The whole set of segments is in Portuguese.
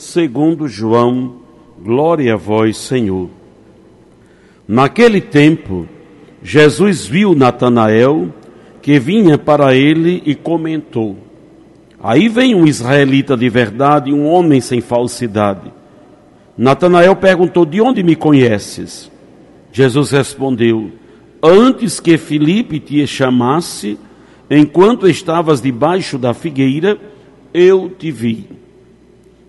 segundo João. Glória a vós, Senhor. Naquele tempo, Jesus viu Natanael que vinha para ele e comentou: Aí vem um israelita de verdade, um homem sem falsidade. Natanael perguntou: De onde me conheces? Jesus respondeu: Antes que Filipe te chamasse, enquanto estavas debaixo da figueira, eu te vi.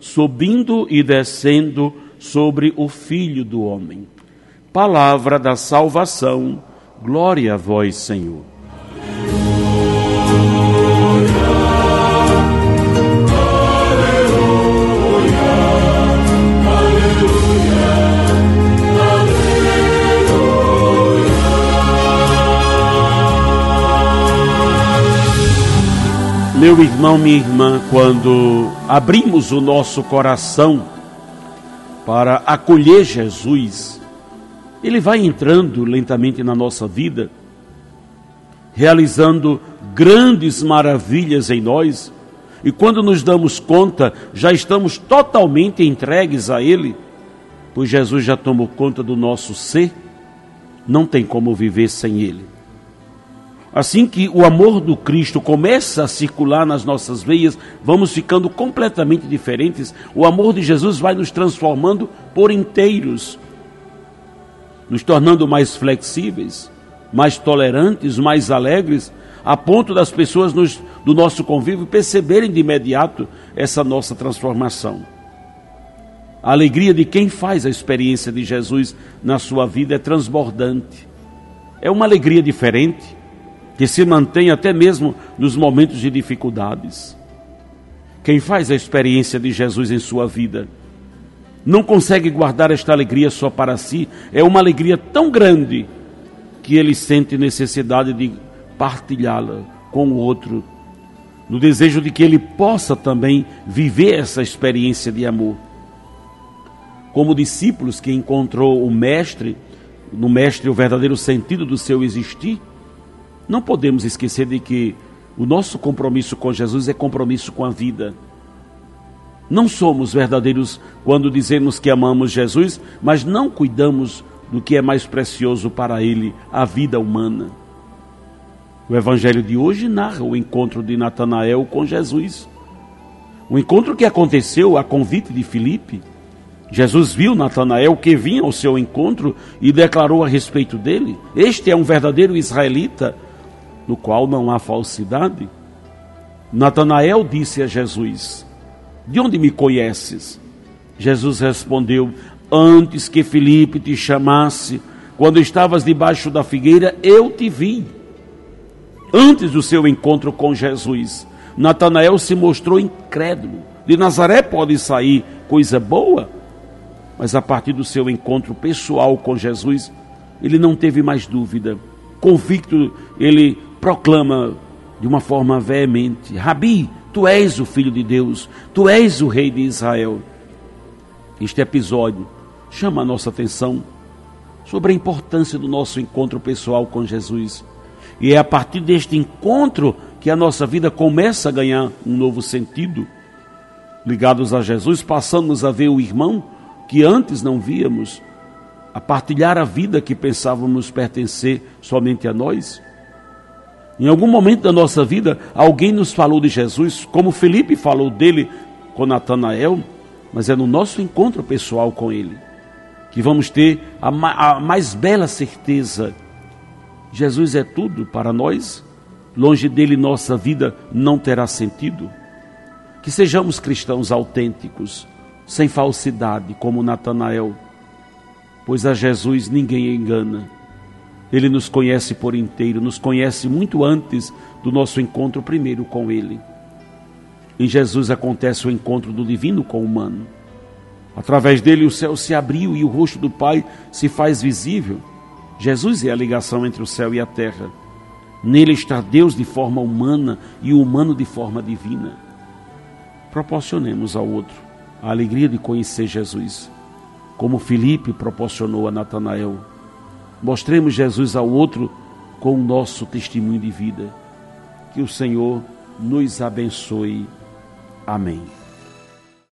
subindo e descendo sobre o Filho do Homem. Palavra da salvação, glória a vós, Senhor. Meu irmão, minha irmã, quando abrimos o nosso coração para acolher Jesus, ele vai entrando lentamente na nossa vida, realizando grandes maravilhas em nós, e quando nos damos conta, já estamos totalmente entregues a Ele, pois Jesus já tomou conta do nosso ser, não tem como viver sem Ele. Assim que o amor do Cristo começa a circular nas nossas veias, vamos ficando completamente diferentes. O amor de Jesus vai nos transformando por inteiros, nos tornando mais flexíveis, mais tolerantes, mais alegres, a ponto das pessoas nos, do nosso convívio perceberem de imediato essa nossa transformação. A alegria de quem faz a experiência de Jesus na sua vida é transbordante. É uma alegria diferente que se mantém até mesmo nos momentos de dificuldades. Quem faz a experiência de Jesus em sua vida não consegue guardar esta alegria só para si, é uma alegria tão grande que ele sente necessidade de partilhá-la com o outro, no desejo de que ele possa também viver essa experiência de amor. Como discípulos que encontrou o Mestre, no Mestre o verdadeiro sentido do seu existir, não podemos esquecer de que o nosso compromisso com Jesus é compromisso com a vida. Não somos verdadeiros quando dizemos que amamos Jesus, mas não cuidamos do que é mais precioso para Ele, a vida humana. O Evangelho de hoje narra o encontro de Natanael com Jesus. O encontro que aconteceu a convite de Filipe. Jesus viu Natanael que vinha ao seu encontro e declarou a respeito dele: Este é um verdadeiro israelita no qual não há falsidade? Natanael disse a Jesus: De onde me conheces? Jesus respondeu: Antes que Felipe te chamasse, quando estavas debaixo da figueira, eu te vi. Antes do seu encontro com Jesus, Natanael se mostrou incrédulo. De Nazaré pode sair coisa boa, mas a partir do seu encontro pessoal com Jesus, ele não teve mais dúvida. Convicto, ele proclama de uma forma veemente: Rabi, tu és o filho de Deus, tu és o rei de Israel. Este episódio chama a nossa atenção sobre a importância do nosso encontro pessoal com Jesus. E é a partir deste encontro que a nossa vida começa a ganhar um novo sentido. Ligados a Jesus, passamos a ver o irmão que antes não víamos, a partilhar a vida que pensávamos pertencer somente a nós. Em algum momento da nossa vida, alguém nos falou de Jesus, como Felipe falou dele com Natanael, mas é no nosso encontro pessoal com ele. que vamos ter a, ma a mais bela certeza: Jesus é tudo para nós, longe dele nossa vida não terá sentido. Que sejamos cristãos autênticos, sem falsidade, como Natanael, pois a Jesus ninguém engana. Ele nos conhece por inteiro, nos conhece muito antes do nosso encontro primeiro com Ele. Em Jesus acontece o encontro do divino com o humano. Através dele o céu se abriu e o rosto do Pai se faz visível. Jesus é a ligação entre o céu e a terra. Nele está Deus de forma humana e o humano de forma divina. Proporcionemos ao outro a alegria de conhecer Jesus, como Filipe proporcionou a Natanael. Mostremos Jesus ao outro com o nosso testemunho de vida. Que o Senhor nos abençoe. Amém.